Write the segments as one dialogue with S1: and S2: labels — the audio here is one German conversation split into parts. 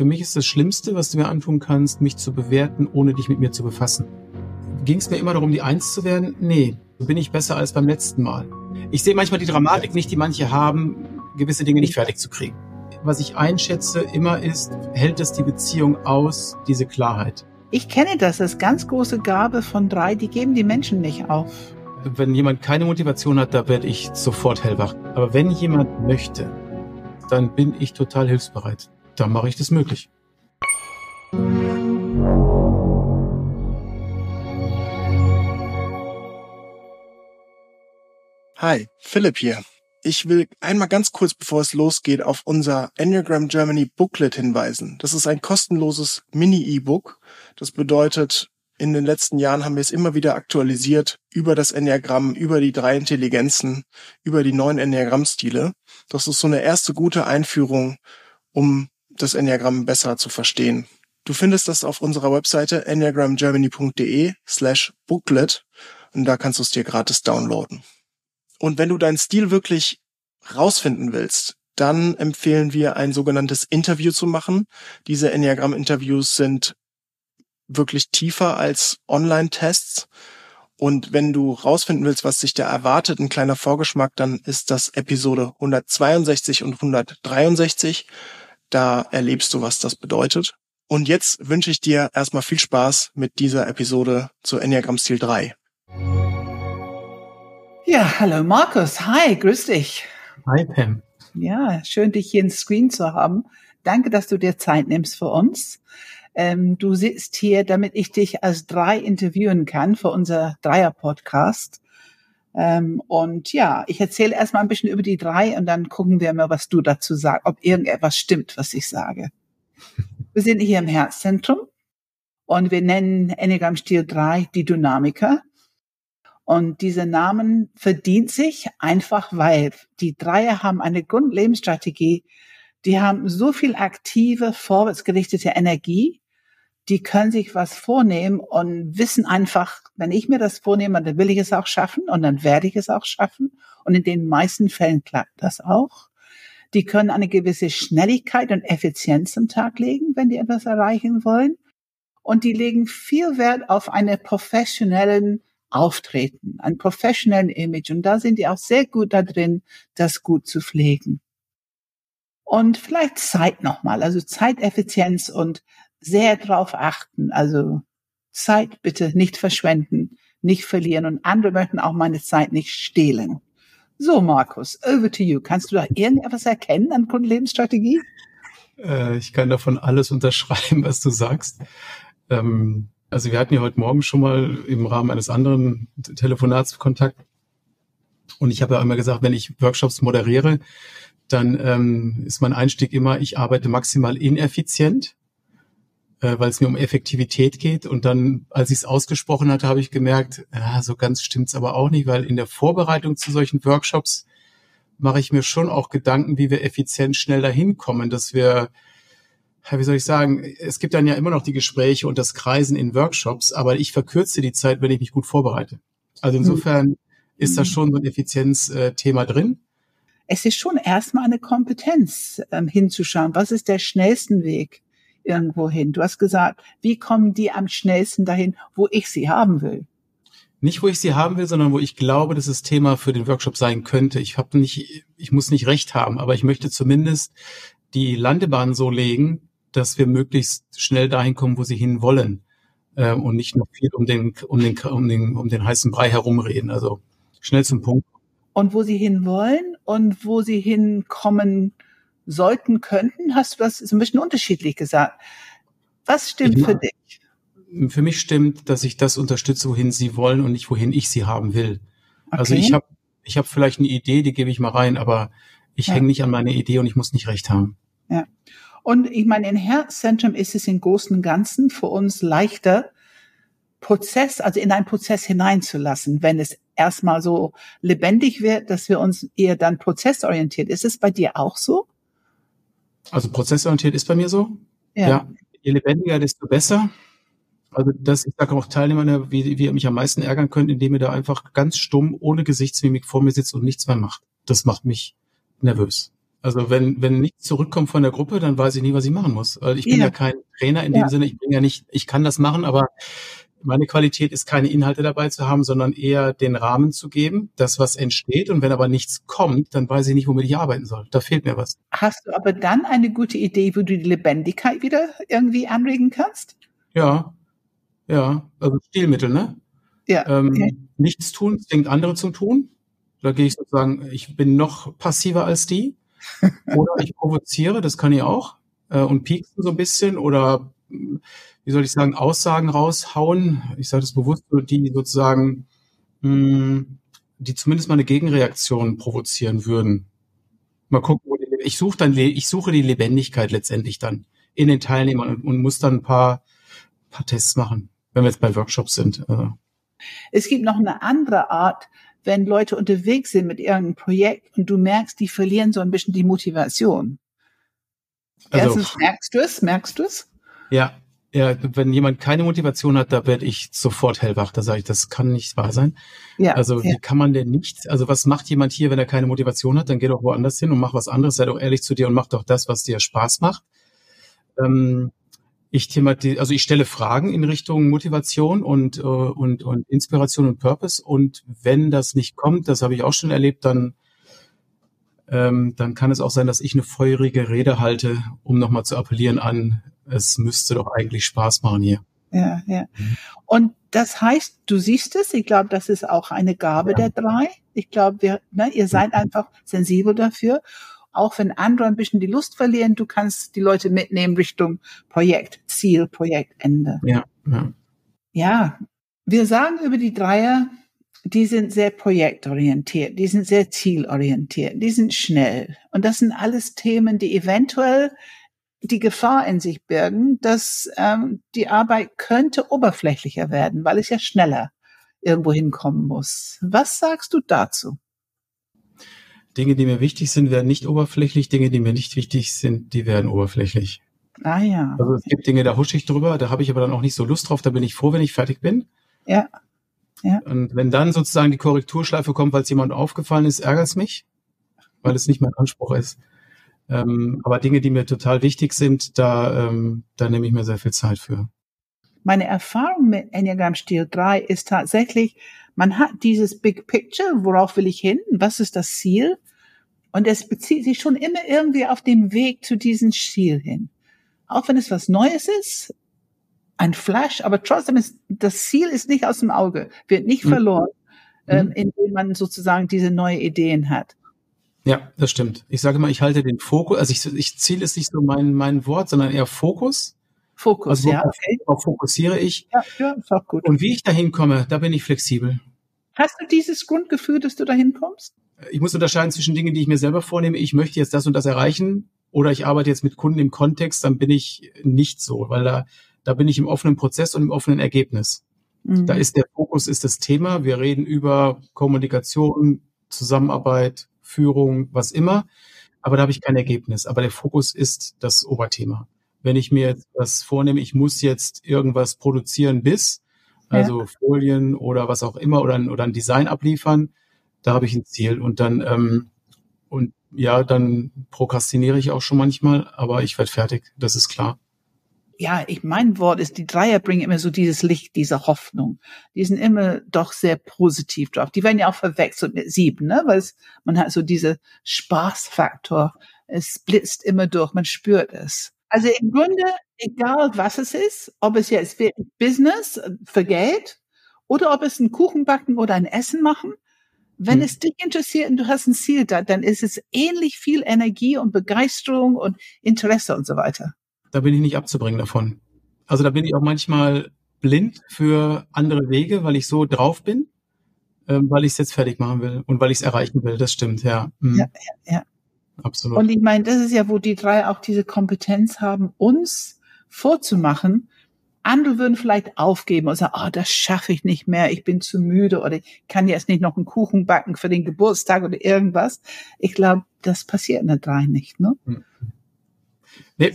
S1: für mich ist das Schlimmste, was du mir antun kannst, mich zu bewerten, ohne dich mit mir zu befassen. Ging es mir immer darum, die Eins zu werden? Nee, bin ich besser als beim letzten Mal. Ich sehe manchmal die Dramatik nicht, die manche haben, gewisse Dinge nicht fertig zu kriegen. Was ich einschätze immer ist, hält es die Beziehung aus, diese Klarheit.
S2: Ich kenne das, das ganz große Gabe von drei, die geben die Menschen nicht auf.
S1: Wenn jemand keine Motivation hat, da werde ich sofort hellwach. Aber wenn jemand möchte, dann bin ich total hilfsbereit. Dann mache ich das möglich.
S3: Hi, Philipp hier. Ich will einmal ganz kurz, bevor es losgeht, auf unser Enneagram Germany Booklet hinweisen. Das ist ein kostenloses Mini-E-Book. Das bedeutet, in den letzten Jahren haben wir es immer wieder aktualisiert über das Enneagramm, über die drei Intelligenzen, über die neuen Enneagrammstile. Das ist so eine erste gute Einführung, um das Enneagramm besser zu verstehen. Du findest das auf unserer Webseite enneagramgermany.de slash booklet und da kannst du es dir gratis downloaden. Und wenn du deinen Stil wirklich rausfinden willst, dann empfehlen wir ein sogenanntes Interview zu machen. Diese Enneagramm-Interviews sind wirklich tiefer als Online-Tests. Und wenn du rausfinden willst, was sich da erwartet, ein kleiner Vorgeschmack, dann ist das Episode 162 und 163. Da erlebst du, was das bedeutet. Und jetzt wünsche ich dir erstmal viel Spaß mit dieser Episode zu Enneagram Stil 3.
S2: Ja, hallo Markus. Hi, grüß dich.
S1: Hi Pam.
S2: Ja, schön dich hier im Screen zu haben. Danke, dass du dir Zeit nimmst für uns. Ähm, du sitzt hier, damit ich dich als drei interviewen kann für unser Dreier-Podcast. Ähm, und ja, ich erzähle erstmal ein bisschen über die drei und dann gucken wir mal, was du dazu sagst, ob irgendetwas stimmt, was ich sage. Wir sind hier im Herzzentrum und wir nennen Enneagram Stil 3 die Dynamiker. Und dieser Namen verdient sich einfach, weil die Dreier haben eine Grundlebensstrategie. Die haben so viel aktive, vorwärtsgerichtete Energie. Die können sich was vornehmen und wissen einfach, wenn ich mir das vornehme, dann will ich es auch schaffen und dann werde ich es auch schaffen. Und in den meisten Fällen klappt das auch. Die können eine gewisse Schnelligkeit und Effizienz am Tag legen, wenn die etwas erreichen wollen. Und die legen viel Wert auf eine professionellen auftreten, ein professionellen Image. Und da sind die auch sehr gut da drin, das gut zu pflegen. Und vielleicht Zeit nochmal, also Zeiteffizienz und sehr drauf achten. Also Zeit bitte nicht verschwenden, nicht verlieren und andere möchten auch meine Zeit nicht stehlen. So, Markus, over to you. Kannst du da irgendetwas erkennen an Grundlebensstrategie?
S1: Äh, ich kann davon alles unterschreiben, was du sagst. Ähm, also wir hatten ja heute Morgen schon mal im Rahmen eines anderen Telefonats Kontakt. Und ich habe ja immer gesagt, wenn ich Workshops moderiere, dann ähm, ist mein Einstieg immer, ich arbeite maximal ineffizient, äh, weil es mir um Effektivität geht. Und dann, als ich es ausgesprochen hatte, habe ich gemerkt, ja, so ganz stimmt's aber auch nicht, weil in der Vorbereitung zu solchen Workshops mache ich mir schon auch Gedanken, wie wir effizient schnell dahin kommen, dass wir wie soll ich sagen, es gibt dann ja immer noch die Gespräche und das Kreisen in Workshops, aber ich verkürze die Zeit, wenn ich mich gut vorbereite. Also hm. insofern ist da hm. schon so ein Effizienzthema drin.
S2: Es ist schon erstmal eine Kompetenz, ähm, hinzuschauen, was ist der schnellste Weg irgendwo hin. Du hast gesagt, wie kommen die am schnellsten dahin, wo ich sie haben will?
S1: Nicht, wo ich sie haben will, sondern wo ich glaube, dass das Thema für den Workshop sein könnte. Ich habe nicht, ich muss nicht recht haben, aber ich möchte zumindest die Landebahn so legen, dass wir möglichst schnell dahin kommen, wo sie hin wollen äh, und nicht noch viel um den, um den, um den, um den heißen Brei herumreden. Also schnell zum Punkt.
S2: Und wo sie hin wollen und wo sie hinkommen sollten, könnten, hast du das so ein bisschen unterschiedlich gesagt. Was stimmt ich, für dich?
S1: Für mich stimmt, dass ich das unterstütze, wohin sie wollen und nicht wohin ich sie haben will. Also okay. Also ich habe ich hab vielleicht eine Idee, die gebe ich mal rein, aber ich ja. hänge nicht an meine Idee und ich muss nicht recht haben.
S2: Ja. Und ich meine, in Herzzentrum ist es im Großen und Ganzen für uns leichter, Prozess, also in einen Prozess hineinzulassen, wenn es erstmal so lebendig wird, dass wir uns eher dann prozessorientiert. Ist es bei dir auch so?
S1: Also prozessorientiert ist bei mir so. Ja. ja je lebendiger, desto besser. Also das, ich sage auch Teilnehmern, wie, wie ihr mich am meisten ärgern könnt, indem ihr da einfach ganz stumm, ohne Gesichtsmimik vor mir sitzt und nichts mehr macht. Das macht mich nervös. Also wenn, wenn nichts zurückkommt von der Gruppe, dann weiß ich nie, was ich machen muss. Weil ich bin ja, ja kein Trainer in dem ja. Sinne, ich bin ja nicht, ich kann das machen, aber meine Qualität ist keine Inhalte dabei zu haben, sondern eher den Rahmen zu geben, das was entsteht. Und wenn aber nichts kommt, dann weiß ich nicht, womit ich arbeiten soll. Da fehlt mir was.
S2: Hast du aber dann eine gute Idee, wo du die Lebendigkeit wieder irgendwie anregen kannst?
S1: Ja, ja, also Stilmittel, ne? Ja. Ähm, okay. Nichts tun, zwingt andere zum Tun. Da gehe ich sozusagen, ich bin noch passiver als die. Oder ich provoziere, das kann ich auch. Äh, und pieksen so ein bisschen oder wie soll ich sagen, Aussagen raushauen. Ich sage das bewusst, die sozusagen, mh, hm, die zumindest mal eine Gegenreaktion provozieren würden. Mal gucken, ich suche dann, ich suche die Lebendigkeit letztendlich dann in den Teilnehmern und, und muss dann ein paar, paar Tests machen, wenn wir jetzt bei Workshops sind. Also.
S2: Es gibt noch eine andere Art, wenn Leute unterwegs sind mit irgendeinem Projekt und du merkst, die verlieren so ein bisschen die Motivation. Also, Erstens, merkst du es? Merkst du es?
S1: Ja, ja, wenn jemand keine Motivation hat, da werde ich sofort hellwach. Da sage ich, das kann nicht wahr sein. Ja, also ja. wie kann man denn nicht, also was macht jemand hier, wenn er keine Motivation hat? Dann geh doch woanders hin und mach was anderes, sei doch ehrlich zu dir und mach doch das, was dir Spaß macht. Ähm, ich thematisiere, also ich stelle Fragen in Richtung Motivation und, äh, und, und Inspiration und Purpose. Und wenn das nicht kommt, das habe ich auch schon erlebt, dann, ähm, dann kann es auch sein, dass ich eine feurige Rede halte, um nochmal zu appellieren an, es müsste doch eigentlich Spaß machen hier.
S2: Ja, ja. Und das heißt, du siehst es, ich glaube, das ist auch eine Gabe ja. der drei. Ich glaube, wir, ne, ihr seid einfach sensibel dafür auch wenn andere ein bisschen die Lust verlieren, du kannst die Leute mitnehmen Richtung Projekt, Ziel, Projektende.
S1: Ja, ja.
S2: Ja, wir sagen über die Dreier, die sind sehr projektorientiert, die sind sehr zielorientiert, die sind schnell. Und das sind alles Themen, die eventuell die Gefahr in sich birgen, dass ähm, die Arbeit könnte oberflächlicher werden, weil es ja schneller irgendwo hinkommen muss. Was sagst du dazu?
S1: Dinge, die mir wichtig sind, werden nicht oberflächlich. Dinge, die mir nicht wichtig sind, die werden oberflächlich.
S2: Ah ja.
S1: Also es gibt Dinge, da husche ich drüber, da habe ich aber dann auch nicht so Lust drauf, da bin ich froh, wenn ich fertig bin.
S2: Ja.
S1: ja. Und wenn dann sozusagen die Korrekturschleife kommt, weil es jemand aufgefallen ist, ärgert es mich, weil es nicht mein Anspruch ist. Ähm, aber Dinge, die mir total wichtig sind, da, ähm, da nehme ich mir sehr viel Zeit für.
S2: Meine Erfahrung mit Enneagram Stil 3 ist tatsächlich, man hat dieses Big Picture, worauf will ich hin? Was ist das Ziel? Und es bezieht sich schon immer irgendwie auf den Weg zu diesem Ziel hin. Auch wenn es was Neues ist, ein Flash, aber trotzdem ist, das Ziel ist nicht aus dem Auge, wird nicht mhm. verloren, mhm. ähm, indem man sozusagen diese neue Ideen hat.
S1: Ja, das stimmt. Ich sage mal, ich halte den Fokus, also ich, ich Ziel ist nicht so mein, mein Wort, sondern eher Fokus.
S2: Fokus,
S1: also
S2: ja.
S1: Okay. Darauf fokussiere ich.
S2: Ja, ja, ist auch gut.
S1: Und wie ich dahin komme, da bin ich flexibel.
S2: Hast du dieses Grundgefühl, dass du dahin kommst?
S1: Ich muss unterscheiden zwischen Dingen, die ich mir selber vornehme. Ich möchte jetzt das und das erreichen oder ich arbeite jetzt mit Kunden im Kontext, dann bin ich nicht so, weil da, da bin ich im offenen Prozess und im offenen Ergebnis. Mhm. Da ist der Fokus, ist das Thema. Wir reden über Kommunikation, Zusammenarbeit, Führung, was immer. Aber da habe ich kein Ergebnis. Aber der Fokus ist das Oberthema. Wenn ich mir jetzt was vornehme, ich muss jetzt irgendwas produzieren bis, also ja. Folien oder was auch immer oder, oder ein Design abliefern. Da habe ich ein Ziel und dann ähm, und ja, dann prokrastiniere ich auch schon manchmal, aber ich werde fertig, das ist klar.
S2: Ja, ich mein Wort ist, die Dreier bringen immer so dieses Licht, diese Hoffnung. Die sind immer doch sehr positiv drauf. Die werden ja auch verwechselt mit sieben, ne? Weil es, man hat so diese Spaßfaktor. Es blitzt immer durch, man spürt es. Also im Grunde, egal was es ist, ob es jetzt Business äh, für Geld oder ob es ein Kuchen backen oder ein Essen machen, wenn hm. es dich interessiert und du hast ein Ziel da, dann ist es ähnlich viel Energie und Begeisterung und Interesse und so weiter.
S1: Da bin ich nicht abzubringen davon. Also da bin ich auch manchmal blind für andere Wege, weil ich so drauf bin, ähm, weil ich es jetzt fertig machen will und weil ich es erreichen will. Das stimmt, ja.
S2: Mhm. Ja, ja, ja
S1: absolut.
S2: Und ich meine, das ist ja, wo die drei auch diese Kompetenz haben, uns vorzumachen. Andere würden vielleicht aufgeben und sagen, oh, das schaffe ich nicht mehr, ich bin zu müde oder ich kann jetzt nicht noch einen Kuchen backen für den Geburtstag oder irgendwas. Ich glaube, das passiert in der drei nicht, ne? Hm.
S1: Nee,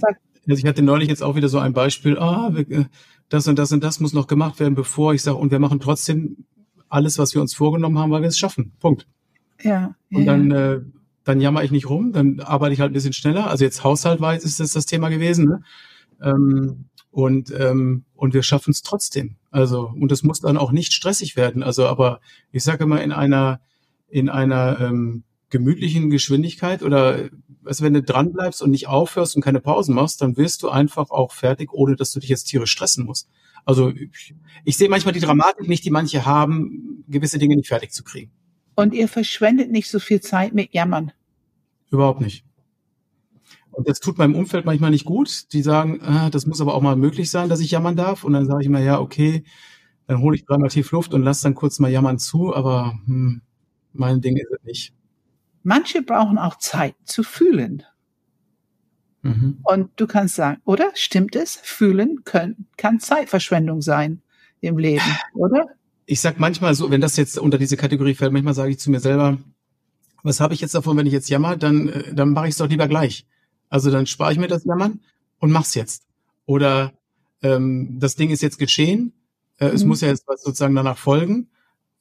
S1: also ich hatte neulich jetzt auch wieder so ein Beispiel, ah, oh, das und das und das muss noch gemacht werden, bevor ich sage, und wir machen trotzdem alles, was wir uns vorgenommen haben, weil wir es schaffen. Punkt.
S2: Ja.
S1: Und
S2: ja.
S1: dann äh, dann jammer ich nicht rum, dann arbeite ich halt ein bisschen schneller. Also jetzt haushaltweise ist das das Thema gewesen. Ne? Ähm, und, ähm, und wir schaffen es trotzdem. Also, und es muss dann auch nicht stressig werden. Also, aber ich sage immer in einer, in einer ähm, gemütlichen Geschwindigkeit oder also wenn du dran bleibst und nicht aufhörst und keine Pausen machst, dann wirst du einfach auch fertig, ohne dass du dich jetzt tierisch stressen musst. Also ich, ich sehe manchmal die Dramatik nicht, die manche haben, gewisse Dinge nicht fertig zu kriegen.
S2: Und ihr verschwendet nicht so viel Zeit mit Jammern.
S1: Überhaupt nicht. Und das tut meinem Umfeld manchmal nicht gut. Die sagen, ah, das muss aber auch mal möglich sein, dass ich jammern darf. Und dann sage ich immer, ja, okay, dann hole ich dreimal tief Luft und lass dann kurz mal jammern zu, aber hm, mein Ding ist es nicht.
S2: Manche brauchen auch Zeit zu fühlen. Mhm. Und du kannst sagen, oder? Stimmt es? Fühlen können, kann Zeitverschwendung sein im Leben, oder?
S1: Ich sag manchmal so, wenn das jetzt unter diese Kategorie fällt, manchmal sage ich zu mir selber, was habe ich jetzt davon, wenn ich jetzt jammer, dann, äh, dann mache ich es doch lieber gleich. Also dann spare ich mir das Jammern und mach's jetzt. Oder ähm, das Ding ist jetzt geschehen, äh, mhm. es muss ja jetzt was sozusagen danach folgen.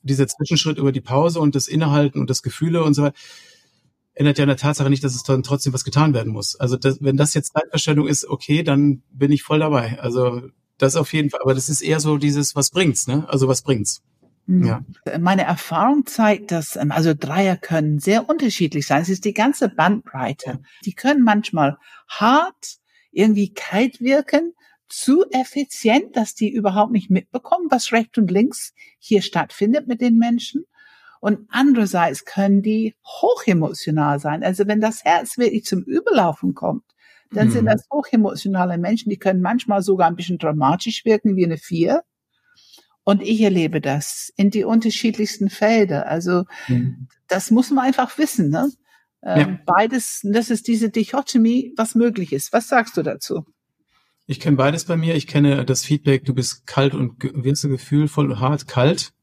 S1: Dieser Zwischenschritt über die Pause und das Innehalten und das Gefühle und so weiter ändert ja in der Tatsache nicht, dass es dann trotzdem was getan werden muss. Also das, wenn das jetzt Zeitverschwendung ist, okay, dann bin ich voll dabei. Also das auf jeden Fall. Aber das ist eher so dieses, was bringt's, ne? Also was bringt's?
S2: Mhm. Ja. Meine Erfahrung zeigt, dass ähm, also Dreier können sehr unterschiedlich sein. Es ist die ganze Bandbreite. Die können manchmal hart, irgendwie kalt wirken, zu effizient, dass die überhaupt nicht mitbekommen, was rechts und links hier stattfindet mit den Menschen. Und andererseits können die hochemotional sein. Also wenn das Herz wirklich zum Überlaufen kommt, dann mhm. sind das hochemotionale Menschen, die können manchmal sogar ein bisschen dramatisch wirken, wie eine Vier. Und ich erlebe das in die unterschiedlichsten Felder. Also mhm. das muss man einfach wissen. Ne? Ähm, ja. Beides, das ist diese Dichotomie, was möglich ist. Was sagst du dazu?
S1: Ich kenne beides bei mir. Ich kenne das Feedback, du bist kalt und wirst du gefühlvoll und hart kalt.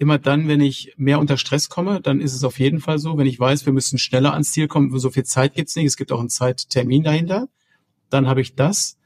S1: Immer dann, wenn ich mehr unter Stress komme, dann ist es auf jeden Fall so. Wenn ich weiß, wir müssen schneller ans Ziel kommen, so viel Zeit gibt's nicht, es gibt auch einen Zeittermin dahinter, dann habe ich das.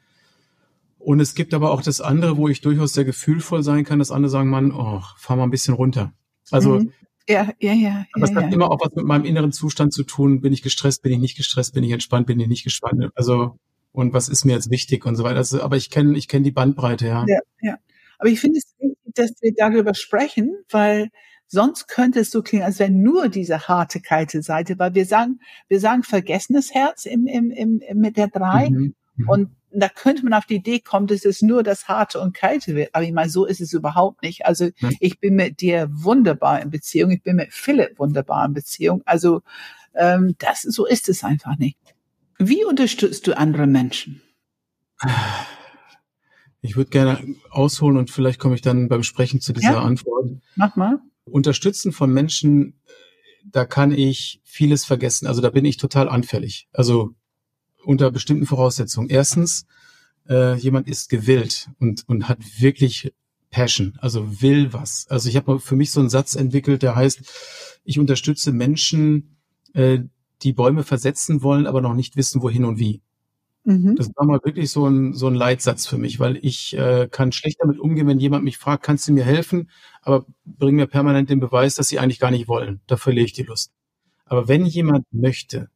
S1: Und es gibt aber auch das andere, wo ich durchaus sehr gefühlvoll sein kann, dass andere sagen, man, oh, fahr mal ein bisschen runter. Also, mhm.
S2: ja, ja, ja.
S1: Aber
S2: ja,
S1: es hat
S2: ja.
S1: immer auch was mit meinem inneren Zustand zu tun. Bin ich gestresst, bin ich nicht gestresst, bin ich entspannt, bin ich nicht gespannt. Also, und was ist mir jetzt wichtig und so weiter. Also, aber ich kenne, ich kenne die Bandbreite, ja.
S2: Ja, ja. Aber ich finde es dass wir darüber sprechen, weil sonst könnte es so klingen, als wäre nur diese harte, kalte Seite, weil wir sagen, wir sagen vergessenes Herz im, im, im, mit der drei. Mhm. Mhm. Und da könnte man auf die Idee kommen, dass es nur das Harte und Kalte wird. Aber ich meine, so ist es überhaupt nicht. Also mhm. ich bin mit dir wunderbar in Beziehung. Ich bin mit Philipp wunderbar in Beziehung. Also ähm, das so ist es einfach nicht. Wie unterstützt du andere Menschen?
S1: Ich würde gerne ausholen und vielleicht komme ich dann beim Sprechen zu dieser ja? Antwort.
S2: Mach mal.
S1: Unterstützen von Menschen, da kann ich vieles vergessen. Also da bin ich total anfällig. Also unter bestimmten Voraussetzungen. Erstens, äh, jemand ist gewillt und, und hat wirklich Passion, also will was. Also ich habe für mich so einen Satz entwickelt, der heißt, ich unterstütze Menschen, äh, die Bäume versetzen wollen, aber noch nicht wissen, wohin und wie. Mhm. Das war mal wirklich so ein, so ein Leitsatz für mich, weil ich äh, kann schlecht damit umgehen, wenn jemand mich fragt, kannst du mir helfen, aber bring mir permanent den Beweis, dass sie eigentlich gar nicht wollen. Da verliere ich die Lust. Aber wenn jemand möchte,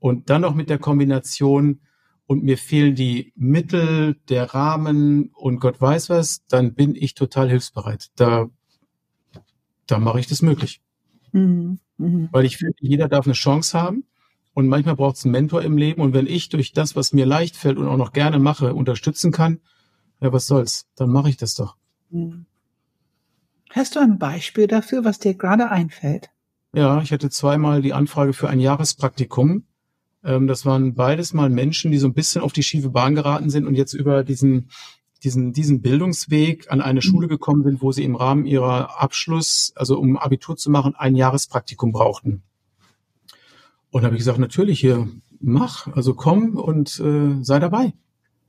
S1: und dann noch mit der Kombination und mir fehlen die Mittel, der Rahmen und Gott weiß was, dann bin ich total hilfsbereit. Da, da mache ich das möglich. Mhm. Mhm. Weil ich finde, jeder darf eine Chance haben. Und manchmal braucht es einen Mentor im Leben. Und wenn ich durch das, was mir leicht fällt und auch noch gerne mache, unterstützen kann, ja, was soll's? Dann mache ich das doch. Mhm.
S2: Hast du ein Beispiel dafür, was dir gerade einfällt?
S1: Ja, ich hatte zweimal die Anfrage für ein Jahrespraktikum ähm, das waren beides mal Menschen, die so ein bisschen auf die schiefe Bahn geraten sind und jetzt über diesen diesen, diesen Bildungsweg an eine Schule gekommen sind, wo sie im Rahmen ihrer Abschluss, also um Abitur zu machen, ein Jahrespraktikum brauchten. Und habe ich gesagt, natürlich hier, mach, also komm und äh, sei dabei.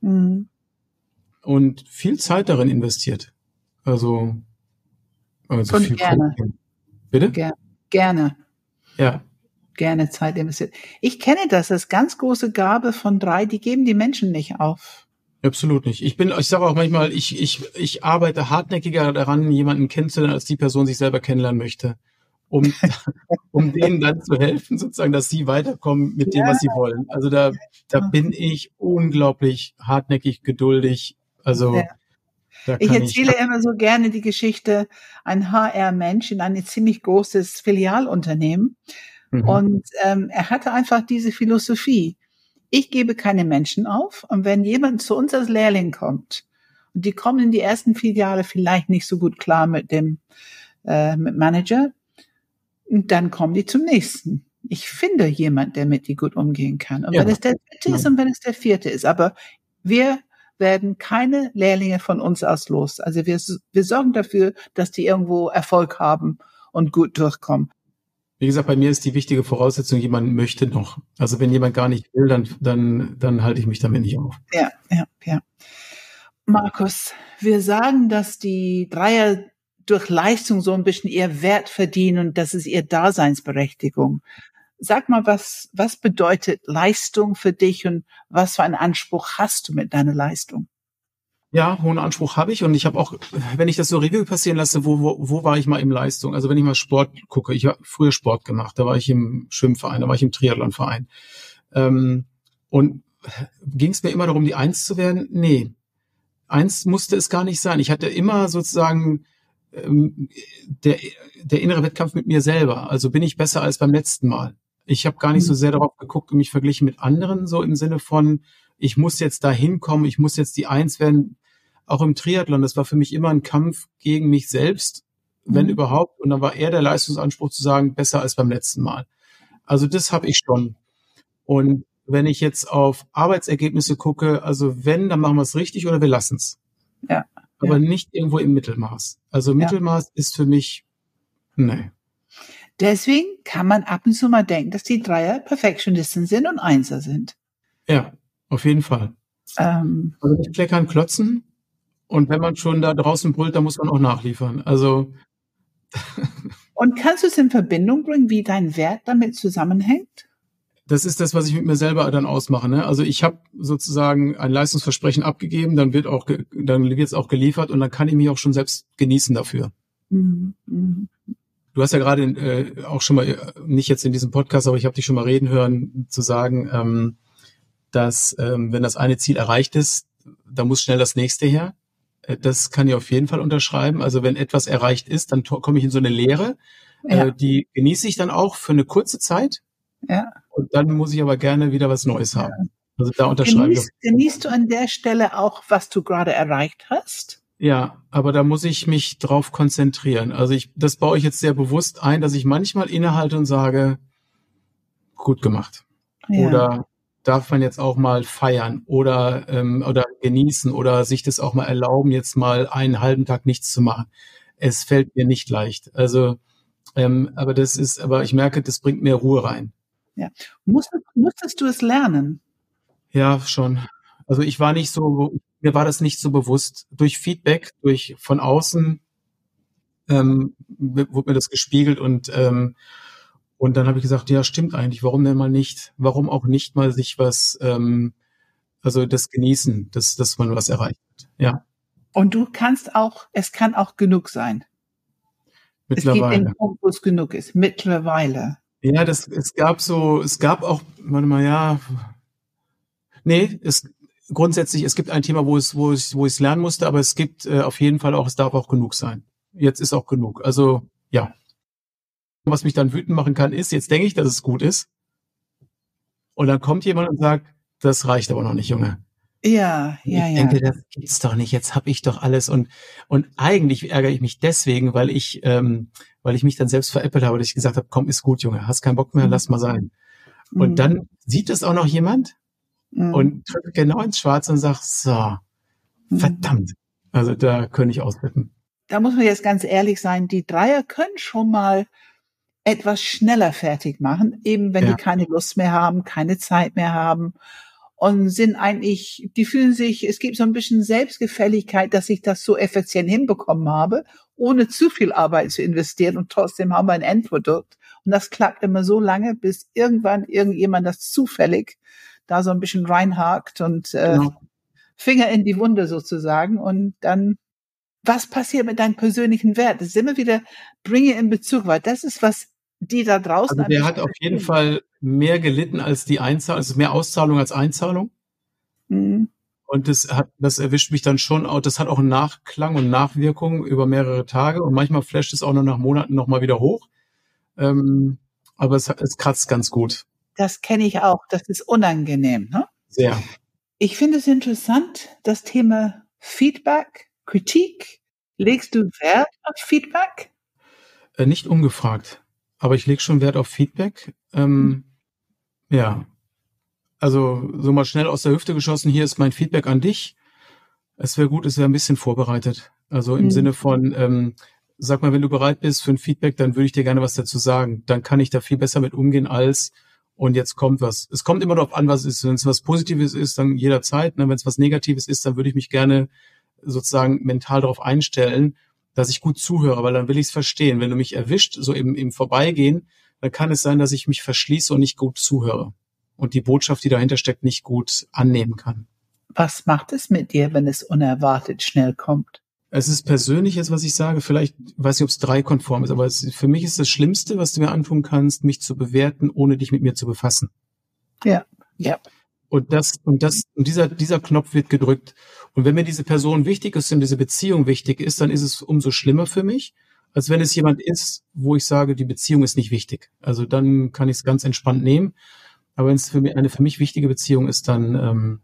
S1: Mhm. Und viel Zeit darin investiert. Also,
S2: also und viel gerne.
S1: Bitte?
S2: Ger gerne.
S1: Ja,
S2: gerne Zeit investiert. Ich kenne das, das ganz große Gabe von drei, die geben die Menschen nicht auf.
S1: Absolut nicht. Ich bin, ich sage auch manchmal, ich, ich, ich arbeite hartnäckiger daran, jemanden kennenzulernen, als die Person sich selber kennenlernen möchte. Um, um denen dann zu helfen, sozusagen, dass sie weiterkommen mit dem, was sie wollen. Also da, da bin ich unglaublich hartnäckig, geduldig. Also
S2: Ja. Ich erzähle immer so gerne die Geschichte, ein HR-Mensch in ein ziemlich großes Filialunternehmen.
S1: Mhm.
S2: Und ähm, er hatte einfach diese Philosophie. Ich gebe keine Menschen auf. Und wenn jemand zu uns als Lehrling kommt, und die kommen in die ersten Filiale vielleicht nicht so gut klar mit dem äh, mit Manager, und dann kommen die zum nächsten. Ich finde jemand, der mit die gut umgehen kann. Und
S1: Ja.
S2: wenn es der dritte ist
S1: Ja.
S2: und wenn es der vierte ist. Aber wir werden keine Lehrlinge von uns aus los. Also wir, wir sorgen dafür, dass die irgendwo Erfolg haben und gut durchkommen.
S1: Wie gesagt, bei mir ist die wichtige Voraussetzung, jemand möchte noch. Also wenn jemand gar nicht will, dann, dann, dann halte ich mich damit nicht auf.
S2: Ja, ja, ja. Markus, wir sagen, dass die Dreier durch Leistung so ein bisschen ihr Wert verdienen und das ist ihr Daseinsberechtigung. Sag mal, was, was bedeutet Leistung für dich und was für einen Anspruch hast du mit deiner Leistung?
S1: Ja, hohen Anspruch habe ich und ich habe auch, wenn ich das so Revue passieren lasse, wo, wo, wo war ich mal im Leistung? Also wenn ich mal Sport gucke, ich habe früher Sport gemacht, da war ich im Schwimmverein, da war ich im Triathlonverein. Ähm, und ging es mir immer darum, die Eins zu werden? Nee. Eins musste es gar nicht sein. Ich hatte immer sozusagen ähm, der, der innere Wettkampf mit mir selber. Also bin ich besser als beim letzten Mal. Ich habe gar nicht so sehr darauf geguckt und mich verglichen mit anderen, so im Sinne von, ich muss jetzt da hinkommen, ich muss jetzt die Eins werden. Auch im Triathlon, das war für mich immer ein Kampf gegen mich selbst, wenn
S2: Mhm.
S1: überhaupt. Und dann war eher der Leistungsanspruch zu sagen, besser als beim letzten Mal. Also das habe ich schon. Und wenn ich jetzt auf Arbeitsergebnisse gucke, also wenn, dann machen wir es richtig oder wir lassen es.
S2: Ja,
S1: Aber nicht irgendwo im Mittelmaß. Also Mittelmaß ist für mich, nee.
S2: Deswegen kann man ab und zu mal denken, dass die Dreier Perfectionisten sind und Einser sind.
S1: Ja, auf jeden Fall.
S2: Ähm,
S1: Also nicht kleckern, klotzen. Und wenn man schon da draußen brüllt, dann muss man auch nachliefern. Also
S2: und kannst du es in Verbindung bringen, wie dein Wert damit zusammenhängt?
S1: Das ist das, was ich mit mir selber dann ausmache. Ne? Also ich habe sozusagen ein Leistungsversprechen abgegeben, dann wird auch, dann wird es auch geliefert und dann kann ich mich auch schon selbst genießen dafür.
S2: Mhm. Mhm.
S1: Du hast ja gerade äh, auch schon mal, äh, nicht jetzt in diesem Podcast, aber ich habe dich schon mal reden hören, zu sagen, ähm, dass ähm, wenn das eine Ziel erreicht ist, da muss schnell das nächste her. Äh, das kann ich auf jeden Fall unterschreiben. Also wenn etwas erreicht ist, dann komme ich in so eine Leere.
S2: Ja.
S1: Äh, die genieße ich dann auch für eine kurze Zeit.
S2: Ja.
S1: Und dann muss ich aber gerne wieder was Neues haben. Also da unterschreibe ich.
S2: Genießt, genießt du an der Stelle auch, was du gerade erreicht hast?
S1: Ja, aber da muss ich mich drauf konzentrieren. Also ich, das baue ich jetzt sehr bewusst ein, dass ich manchmal innehalte und sage, gut gemacht.
S2: Ja.
S1: Oder darf man jetzt auch mal feiern oder, ähm, oder genießen oder sich das auch mal erlauben, jetzt mal einen halben Tag nichts zu machen. Es fällt mir nicht leicht. Also, ähm, aber das ist, aber ich merke, das bringt mehr Ruhe rein.
S2: Musstest, musstest du es lernen?
S1: Ja, schon. Also ich war nicht so, mir war das nicht so bewusst. Durch Feedback, durch von außen ähm, wurde mir das gespiegelt und ähm, und dann habe ich gesagt, ja, stimmt eigentlich. Warum denn mal nicht? Warum auch nicht mal sich was, ähm, also das genießen, dass dass man was erreicht hat. Ja,
S2: Und du kannst auch, es kann auch genug sein. Es gibt
S1: mittlerweile.
S2: den es genug ist. Mittlerweile.
S1: Ja, das, es gab so, es gab auch, warte mal, ja, nee, es, grundsätzlich, es gibt ein Thema, wo es, wo ich, wo ich es lernen musste, aber es gibt äh, auf jeden Fall auch, es darf auch genug sein. Jetzt ist auch genug. Also, ja. Was mich dann wütend machen kann, ist, jetzt denke ich, dass es gut ist. Und dann kommt jemand und sagt, das reicht aber noch nicht, Junge.
S2: Ja, ja,
S1: ich
S2: ja.
S1: denke, das gibt's doch nicht. Jetzt habe ich doch alles und und eigentlich ärgere ich mich deswegen, weil ich ähm, weil ich mich dann selbst veräppelt habe, dass ich gesagt habe, komm, ist gut, Junge, hast keinen Bock mehr, lass mal sein. Und
S2: Mhm.
S1: dann sieht es auch noch jemand
S2: Mhm.
S1: und trifft genau ins Schwarze und sagt, so,
S2: Mhm.
S1: verdammt. Also da könnte ich ausflippen.
S2: da muss man jetzt ganz ehrlich sein, die Dreier können schon mal etwas schneller fertig machen, eben wenn
S1: Ja.
S2: die keine Lust mehr haben, keine Zeit mehr haben und sind eigentlich, die fühlen sich, es gibt so ein bisschen Selbstgefälligkeit, dass ich das so effizient hinbekommen habe, ohne zu viel Arbeit zu investieren und trotzdem haben wir ein Endprodukt. Und das klappt immer so lange, bis irgendwann irgendjemand das zufällig da so ein bisschen reinhakt und äh,
S1: Genau.
S2: Finger in die Wunde sozusagen und dann was passiert mit deinem persönlichen Wert? Das ist immer wieder bringe in Bezug, weil das ist, was die da draußen.
S1: Also der hat auf jeden Fall mehr gelitten als die Einzahlung, also mehr Auszahlung als Einzahlung. Mhm. Und das hat, das erwischt mich dann schon auch, das hat auch einen Nachklang und Nachwirkung über mehrere Tage und manchmal flasht es auch noch nach Monaten nochmal wieder hoch. Ähm, aber es, es kratzt ganz gut.
S2: Das kenne ich auch, das ist unangenehm. Ne?
S1: Sehr.
S2: Ich finde es interessant, das Thema Feedback, Kritik. Legst du Wert auf Feedback?
S1: Äh, nicht ungefragt, aber ich lege schon Wert auf Feedback. Ähm, hm. Ja, also so mal schnell aus der Hüfte geschossen, hier ist mein Feedback an dich. Es wäre gut, es wäre ein bisschen vorbereitet. Also im mhm. Sinne von, ähm, sag mal, wenn du bereit bist für ein Feedback, dann würde ich dir gerne was dazu sagen. Dann kann ich da viel besser mit umgehen als und jetzt kommt was. Es kommt immer darauf an, was ist. Wenn es was Positives ist, dann jederzeit. Ne? Wenn es was Negatives ist, dann würde ich mich gerne sozusagen mental darauf einstellen, dass ich gut zuhöre, weil dann will ich es verstehen. Wenn du mich erwischt, so im, im Vorbeigehen, dann kann es sein, dass ich mich verschließe und nicht gut zuhöre und die Botschaft, die dahinter steckt, nicht gut annehmen kann.
S2: Was macht es mit dir, wenn es unerwartet schnell kommt?
S1: Es ist Persönliches, was ich sage. Vielleicht weiß ich, ob es drei konform ist, aber es, für mich ist das Schlimmste, was du mir antun kannst, mich zu bewerten, ohne dich mit mir zu befassen.
S2: Ja, ja.
S1: Und das, und das, und dieser, dieser Knopf wird gedrückt. Und wenn mir diese Person wichtig ist und diese Beziehung wichtig ist, dann ist es umso schlimmer für mich, als wenn es jemand ist, wo ich sage, die Beziehung ist nicht wichtig. Also dann kann ich es ganz entspannt nehmen. Aber wenn es für mich eine für mich wichtige Beziehung ist, dann, ähm,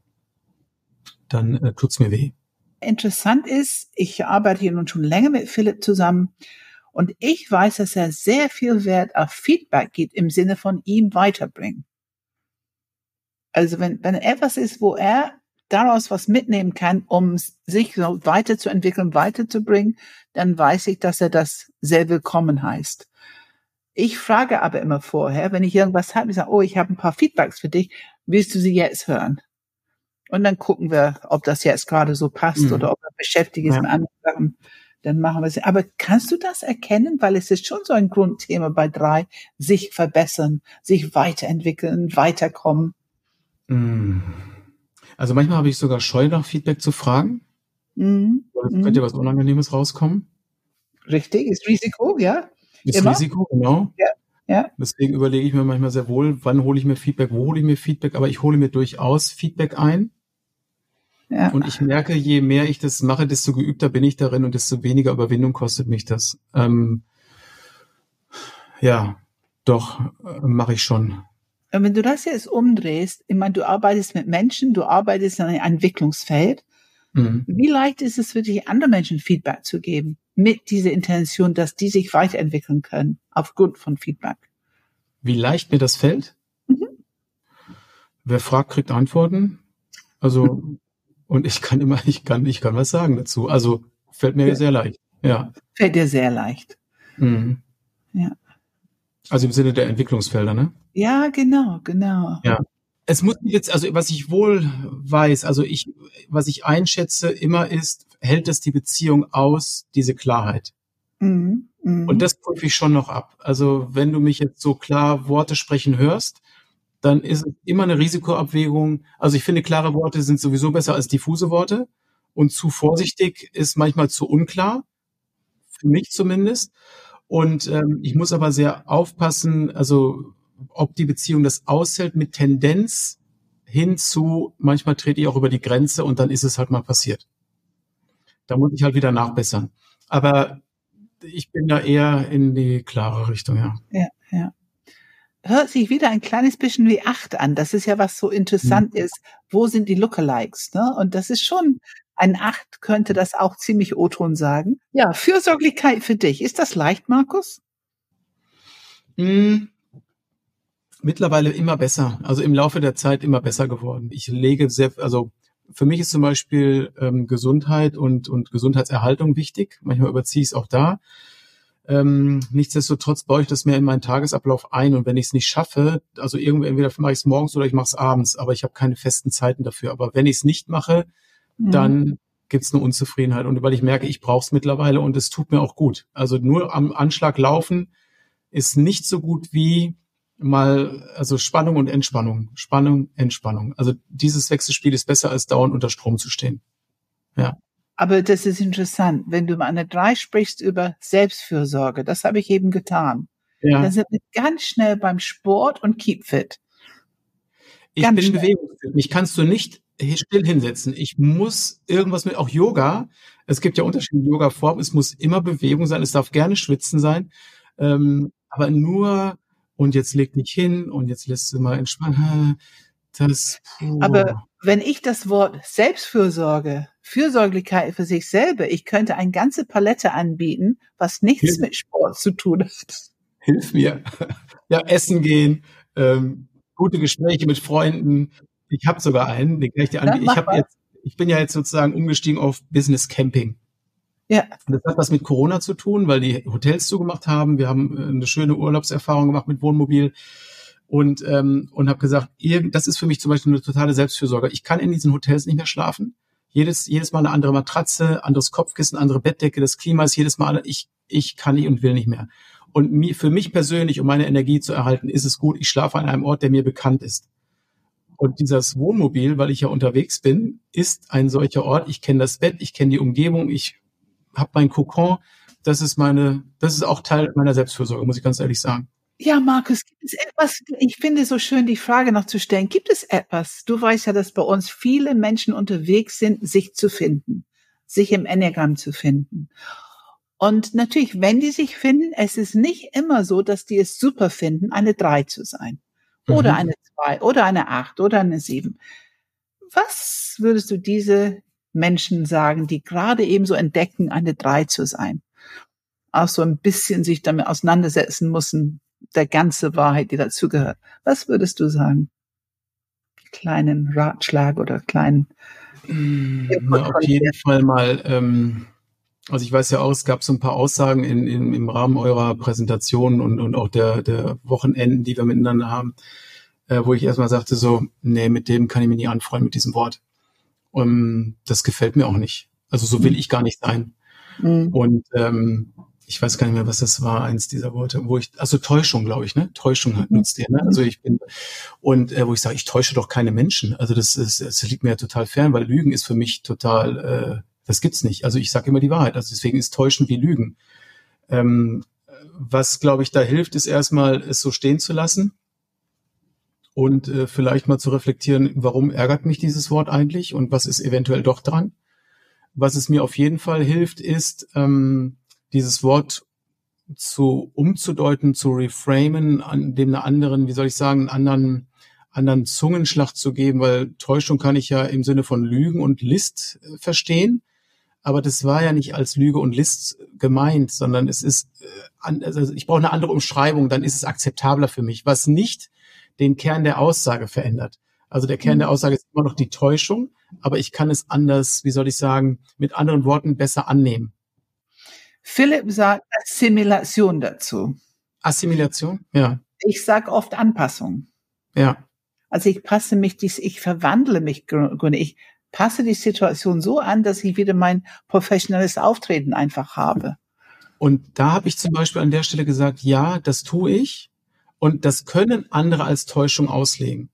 S1: dann äh, tut's mir weh.
S2: Interessant ist, ich arbeite hier nun schon länger mit Philipp zusammen und ich weiß, dass er sehr viel Wert auf Feedback gibt im Sinne von ihm weiterbringen. Also wenn, wenn etwas ist, wo er daraus was mitnehmen kann, um sich so weiterzuentwickeln, weiterzubringen, dann weiß ich, dass er das sehr willkommen heißt. Ich frage aber immer vorher, wenn ich irgendwas habe, ich sage, oh, ich habe ein paar Feedbacks für dich, willst du sie jetzt hören? Und dann gucken wir, ob das jetzt gerade so passt mhm. oder ob er beschäftigt ist ja. mit anderen Sachen. Dann machen wir sie. Aber kannst du das erkennen? Weil es ist schon so ein Grundthema bei drei, sich verbessern, sich weiterentwickeln, weiterkommen.
S1: Mhm. Also manchmal habe ich sogar Scheu nach Feedback zu fragen. Mhm. Könnte ja mhm. was Unangenehmes rauskommen.
S2: Richtig, ist Risiko, ja.
S1: Das Immer? Risiko, genau. Ja. Ja. Deswegen überlege ich mir manchmal sehr wohl, wann hole ich mir Feedback, wo hole ich mir Feedback, aber ich hole mir durchaus Feedback ein. Ja. Und ich merke, je mehr ich das mache, desto geübter bin ich darin und desto weniger Überwindung kostet mich das. Ähm, ja, doch, äh, mache ich schon.
S2: Und wenn du das jetzt umdrehst, ich meine, du arbeitest mit Menschen, du arbeitest in einem Entwicklungsfeld. Mhm. Wie leicht ist es für dich, anderen Menschen Feedback zu geben? mit dieser Intention, dass die sich weiterentwickeln können aufgrund von Feedback.
S1: Wie leicht mir das fällt? Mhm. Wer fragt, kriegt Antworten. Also, und ich kann immer, ich kann, ich kann was sagen dazu. Also, fällt mir ja. sehr leicht. Ja.
S2: Fällt dir sehr leicht. Mhm. Ja.
S1: Also im Sinne der Entwicklungsfelder, ne?
S2: Ja, genau, genau.
S1: Ja. Es muss jetzt, also was ich wohl weiß, also ich, was ich einschätze immer ist, hält es die Beziehung aus, diese Klarheit. Mhm. Mhm. Und das prüfe ich schon noch ab. Also wenn du mich jetzt so klar Worte sprechen hörst, dann ist es immer eine Risikoabwägung. Also ich finde, klare Worte sind sowieso besser als diffuse Worte. Und zu vorsichtig ist manchmal zu unklar, für mich zumindest. Und ähm, ich muss aber sehr aufpassen, also ob die Beziehung das aushält mit Tendenz hin zu, manchmal trete ich auch über die Grenze und dann ist es halt mal passiert. Da muss ich halt wieder nachbessern. Aber ich bin da eher in die klare Richtung, ja.
S2: Ja, ja. Hört sich wieder ein kleines bisschen wie acht an. Das ist ja was so interessant mhm. ist. Wo sind die Lookalikes? Ne? Und das ist schon ein acht könnte das auch ziemlich O-Ton sagen. Ja, Fürsorglichkeit für dich. Ist das leicht, Markus?
S1: Mhm. Mittlerweile immer besser. Also im Laufe der Zeit immer besser geworden. Ich lege sehr, also für mich ist zum Beispiel ähm, Gesundheit und, und Gesundheitserhaltung wichtig. Manchmal überziehe ich es auch da. Ähm, nichtsdestotrotz baue ich das mehr in meinen Tagesablauf ein und wenn ich es nicht schaffe, also irgendwie entweder mache ich es morgens oder ich mache es abends, aber ich habe keine festen Zeiten dafür. Aber wenn ich es nicht mache, mhm. dann gibt es eine Unzufriedenheit und weil ich merke, ich brauche es mittlerweile und es tut mir auch gut. Also nur am Anschlag laufen ist nicht so gut wie mal, also Spannung und Entspannung, Spannung, Entspannung. Also dieses Wechselspiel ist besser als dauernd unter Strom zu stehen. Ja.
S2: Aber das ist interessant, wenn du mal eine drei sprichst über Selbstfürsorge, das habe ich eben getan. Ja. Dann sind wir ganz schnell beim Sport und keep fit.
S1: Ich ganz bin bewegungsfit. Mich kannst du nicht still hinsetzen. Ich muss irgendwas mit, auch Yoga. Es gibt ja unterschiedliche Yoga-Formen. Es muss immer Bewegung sein. Es darf gerne schwitzen sein. Ähm, aber nur, und jetzt leg dich hin und jetzt lässt du mal entspannen.
S2: Das, puh. Aber wenn ich das Wort Selbstfürsorge Fürsorglichkeit für sich selber. Ich könnte eine ganze Palette anbieten, was nichts Hilf. mit Sport zu tun hat.
S1: Hilf mir. Ja, essen gehen, ähm, gute Gespräche mit Freunden. Ich habe sogar einen, den kann ich dir anbieten. Ich, hab jetzt, ich bin ja jetzt sozusagen umgestiegen auf Business Camping. Ja. Das hat was mit Corona zu tun, weil die Hotels zugemacht haben. Wir haben äh, eine schöne Urlaubserfahrung gemacht mit Wohnmobil und ähm, und habe gesagt, das ist für mich zum Beispiel eine totale Selbstfürsorge. Ich kann in diesen Hotels nicht mehr schlafen jedes, jedes Mal eine andere Matratze, anderes Kopfkissen, andere Bettdecke, das Klima ist jedes Mal, ich, ich kann nicht und will nicht mehr. Und mir, für mich persönlich, um meine Energie zu erhalten, ist es gut, ich schlafe an einem Ort, der mir bekannt ist. Und dieses Wohnmobil, weil ich ja unterwegs bin, ist ein solcher Ort. Ich kenne das Bett, ich kenne die Umgebung, ich habe mein Kokon. Das ist meine, das ist auch Teil meiner Selbstfürsorge, muss ich ganz ehrlich sagen.
S2: Ja, Markus, gibt es etwas, ich finde es so schön, die Frage noch zu stellen. Gibt es etwas? Du weißt ja, dass bei uns viele Menschen unterwegs sind, sich zu finden, sich im Enneagramm zu finden. Und natürlich, wenn die sich finden, es ist nicht immer so, dass die es super finden, eine drei zu sein. Oder mhm. eine zwei, oder eine acht, oder eine sieben. Was würdest du diese Menschen sagen, die gerade eben so entdecken, eine drei zu sein? Auch so ein bisschen sich damit auseinandersetzen müssen, der ganze Wahrheit, die dazugehört. Was würdest du sagen? Kleinen Ratschlag oder kleinen.
S1: Mm, na, auf jeden Fall mal. Ähm, also ich weiß ja auch, es gab so ein paar Aussagen in, in, im Rahmen eurer Präsentation und, und auch der, der Wochenenden, die wir miteinander haben, äh, wo ich erstmal sagte so, nee, mit dem kann ich mich nie anfreuen mit diesem Wort. Und das gefällt mir auch nicht. Also so will mhm. ich gar nicht sein. Mhm. Und ähm, ich weiß gar nicht mehr, was das war, eins dieser Worte, wo ich, also Täuschung, glaube ich, ne? Täuschung hat, nutzt ihr, ne? Also ich bin, und äh, wo ich sage, ich täusche doch keine Menschen. Also das, ist, das liegt mir ja total fern, weil Lügen ist für mich total, äh, das gibt's nicht. Also ich sage immer die Wahrheit. Also deswegen ist Täuschen wie Lügen. Ähm, was, glaube ich, da hilft, ist erstmal, es so stehen zu lassen und äh, vielleicht mal zu reflektieren, warum ärgert mich dieses Wort eigentlich und was ist eventuell doch dran. Was es mir auf jeden Fall hilft, ist, ähm, dieses Wort zu umzudeuten, zu reframen, an dem einer anderen, wie soll ich sagen, einen anderen, anderen Zungenschlag zu geben, weil Täuschung kann ich ja im Sinne von Lügen und List äh, verstehen. Aber das war ja nicht als Lüge und List gemeint, sondern es ist, äh, also ich brauche eine andere Umschreibung, dann ist es akzeptabler für mich, was nicht den Kern der Aussage verändert. Also der Kern der mhm. Aussage ist immer noch die Täuschung, aber ich kann es anders, wie soll ich sagen, mit anderen Worten besser annehmen.
S2: Philipp sagt Assimilation dazu.
S1: Assimilation, ja.
S2: Ich sage oft Anpassung.
S1: Ja.
S2: Also ich passe mich, dies, ich verwandle mich, ich passe die Situation so an, dass ich wieder mein professionelles Auftreten einfach habe.
S1: Und da habe ich zum Beispiel an der Stelle gesagt, ja, das tue ich. Und das können andere als Täuschung auslegen.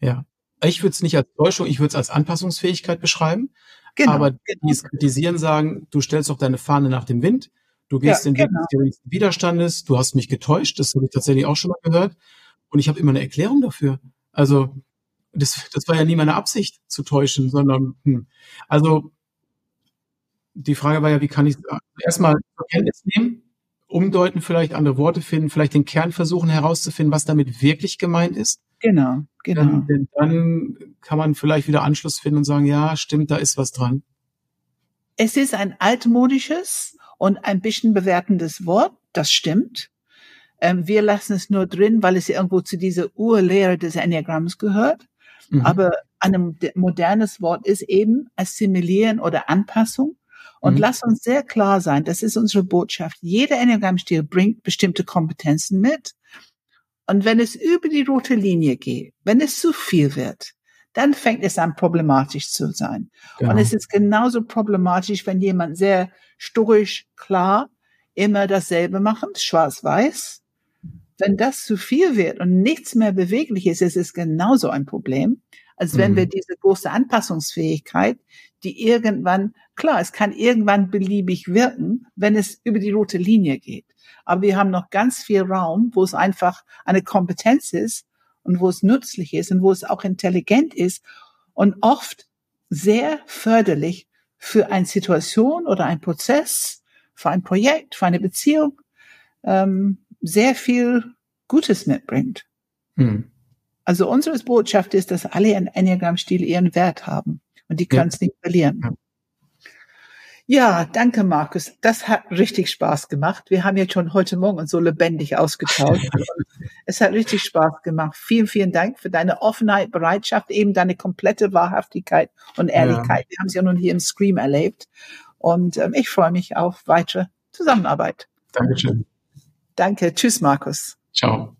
S1: Ja. Ich würde es nicht als Täuschung, ich würde es als Anpassungsfähigkeit beschreiben. Genau, Aber die genau. es kritisieren, sagen, du stellst doch deine Fahne nach dem Wind, du gehst ja, den Weg genau. des Widerstandes, du hast mich getäuscht, das habe ich tatsächlich auch schon mal gehört. Und ich habe immer eine Erklärung dafür. Also das, das war ja nie meine Absicht zu täuschen, sondern hm. also die Frage war ja, wie kann ich erstmal zur Kenntnis nehmen, umdeuten, vielleicht andere Worte finden, vielleicht den Kern versuchen herauszufinden, was damit wirklich gemeint ist.
S2: Genau, genau.
S1: Ähm, denn dann kann man vielleicht wieder Anschluss finden und sagen, ja, stimmt, da ist was dran.
S2: Es ist ein altmodisches und ein bisschen bewertendes Wort, das stimmt. Ähm, wir lassen es nur drin, weil es irgendwo zu dieser Urlehre des Enneagramms gehört. Mhm. Aber ein modernes Wort ist eben assimilieren oder Anpassung. Und mhm. lass uns sehr klar sein, das ist unsere Botschaft. Jeder Enneagrammstil bringt bestimmte Kompetenzen mit. Und wenn es über die rote Linie geht, wenn es zu viel wird, dann fängt es an problematisch zu sein. Genau. Und es ist genauso problematisch, wenn jemand sehr stoisch, klar, immer dasselbe macht, schwarz-weiß. Wenn das zu viel wird und nichts mehr beweglich ist, ist es genauso ein Problem. Als wenn mhm. wir diese große Anpassungsfähigkeit, die irgendwann, klar, es kann irgendwann beliebig wirken, wenn es über die rote Linie geht. Aber wir haben noch ganz viel Raum, wo es einfach eine Kompetenz ist und wo es nützlich ist und wo es auch intelligent ist und oft sehr förderlich für eine Situation oder ein Prozess, für ein Projekt, für eine Beziehung ähm, sehr viel Gutes mitbringt. Hm. Also unsere Botschaft ist, dass alle in Enneagram-Stil ihren Wert haben und die können es ja. nicht verlieren. Ja. Danke, Markus. Das hat richtig Spaß gemacht. Wir haben jetzt schon heute Morgen so lebendig ausgetauscht. es hat richtig Spaß gemacht. Vielen, vielen Dank für deine Offenheit, Bereitschaft, eben deine komplette Wahrhaftigkeit und Ehrlichkeit. Ja. Wir haben sie ja nun hier im Scream erlebt. Und ähm, ich freue mich auf weitere Zusammenarbeit.
S1: Dankeschön.
S2: Danke. Tschüss, Markus.
S1: Ciao.